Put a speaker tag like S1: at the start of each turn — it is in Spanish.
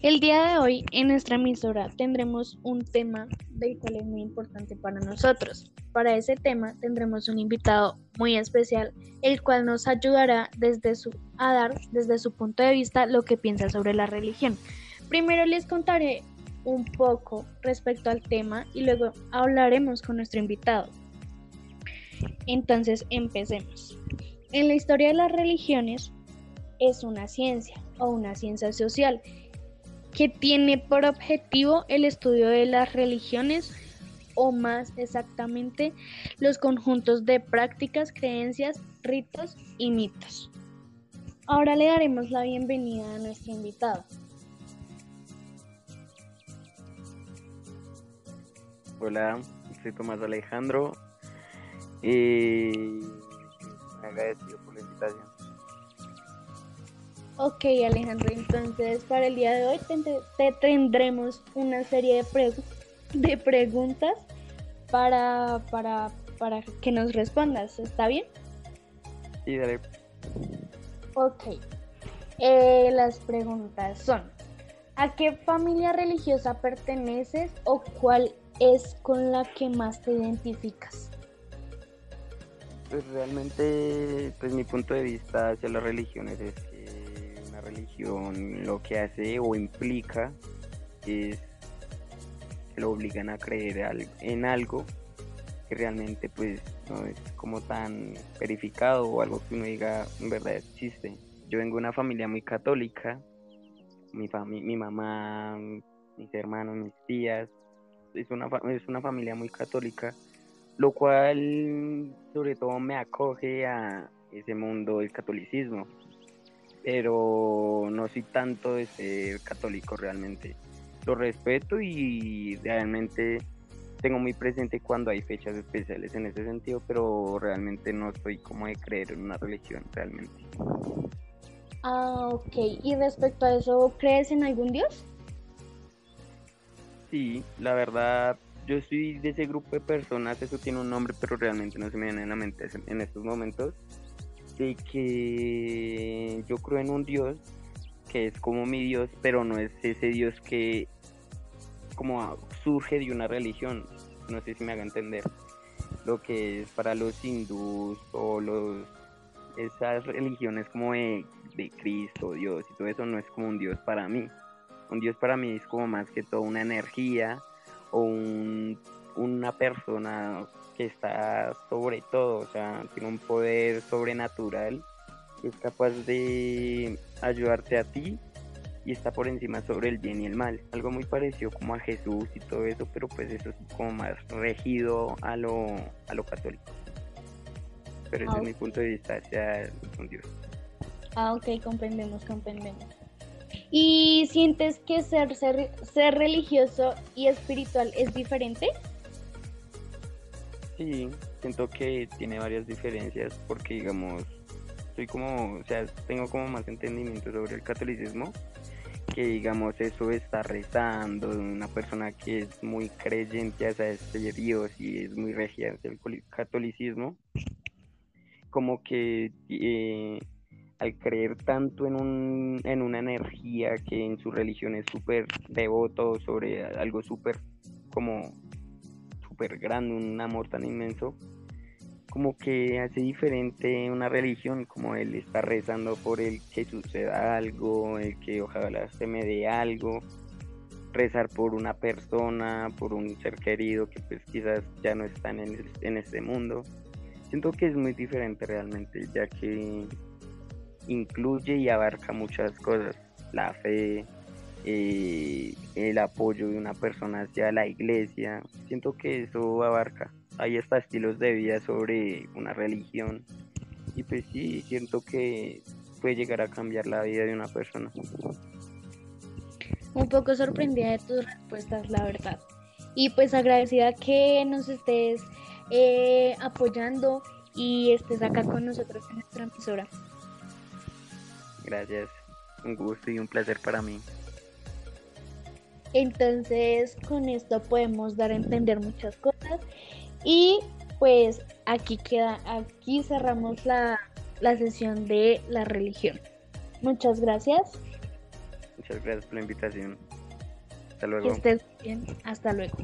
S1: El día de hoy en nuestra emisora tendremos un tema del cual es muy importante para nosotros. Para ese tema tendremos un invitado muy especial, el cual nos ayudará desde su, a dar desde su punto de vista lo que piensa sobre la religión. Primero les contaré un poco respecto al tema y luego hablaremos con nuestro invitado. Entonces, empecemos. En la historia de las religiones es una ciencia o una ciencia social que tiene por objetivo el estudio de las religiones o más exactamente los conjuntos de prácticas, creencias, ritos y mitos. Ahora le daremos la bienvenida a nuestro invitado.
S2: Hola, soy Tomás Alejandro y agradecido por la invitación.
S1: Ok, Alejandro, entonces para el día de hoy te, tendremos una serie de, de preguntas para, para, para que nos respondas. ¿Está bien?
S2: Sí, dale.
S1: Ok. Eh, las preguntas son, ¿a qué familia religiosa perteneces o cuál es con la que más te identificas?
S2: Pues realmente, pues mi punto de vista hacia las religiones es que religión lo que hace o implica es que lo obligan a creer en algo que realmente pues no es como tan verificado o algo que uno diga en verdad existe. Yo vengo de una familia muy católica, mi, mi mamá, mis hermanos, mis tías, es una, es una familia muy católica, lo cual sobre todo me acoge a ese mundo del catolicismo, pero no soy tanto de ser católico realmente. Lo respeto y realmente tengo muy presente cuando hay fechas especiales en ese sentido, pero realmente no estoy como de creer en una religión realmente.
S1: Ah, ok. ¿Y respecto a eso, crees en algún dios?
S2: Sí, la verdad, yo soy de ese grupo de personas, eso tiene un nombre, pero realmente no se me viene a la mente en estos momentos, de que yo creo en un Dios que es como mi Dios, pero no es ese Dios que como surge de una religión, no sé si me haga entender, lo que es para los hindús o los esas religiones como de, de Cristo, Dios y todo eso no es como un Dios para mí. Un Dios para mí es como más que todo una energía o una persona que está sobre todo, o sea, tiene un poder sobrenatural que es capaz de ayudarte a ti y está por encima sobre el bien y el mal. Algo muy parecido como a Jesús y todo eso, pero pues eso es como más regido a lo, a lo católico. Pero ese es mi punto de vista hacia un Dios.
S1: Ah, ok, comprendemos, comprendemos. ¿Y sientes que ser, ser, ser religioso y espiritual es diferente?
S2: Sí, siento que tiene varias diferencias porque digamos, soy como, o sea, tengo como más entendimiento sobre el catolicismo que digamos eso está rezando una persona que es muy creyente hacia este Dios y es muy regia hacia el catolicismo como que eh, al creer tanto en, un, en una energía que en su religión es súper devoto sobre algo súper como súper grande, un amor tan inmenso, como que hace diferente una religión, como él está rezando por el que suceda algo, el que ojalá se me dé algo, rezar por una persona, por un ser querido que pues quizás ya no están en, en este mundo. Siento que es muy diferente realmente, ya que incluye y abarca muchas cosas, la fe, eh, el apoyo de una persona hacia la iglesia, siento que eso abarca, hay hasta estilos de vida sobre una religión y pues sí, siento que puede llegar a cambiar la vida de una persona.
S1: Un poco sorprendida de tus respuestas, la verdad. Y pues agradecida que nos estés eh, apoyando y estés acá con nosotros en nuestra emisora.
S2: Gracias, un gusto y un placer para mí.
S1: Entonces, con esto podemos dar a entender muchas cosas y pues aquí queda, aquí cerramos la, la sesión de la religión. Muchas gracias.
S2: Muchas gracias por la invitación. Hasta luego.
S1: Que estés bien. Hasta luego.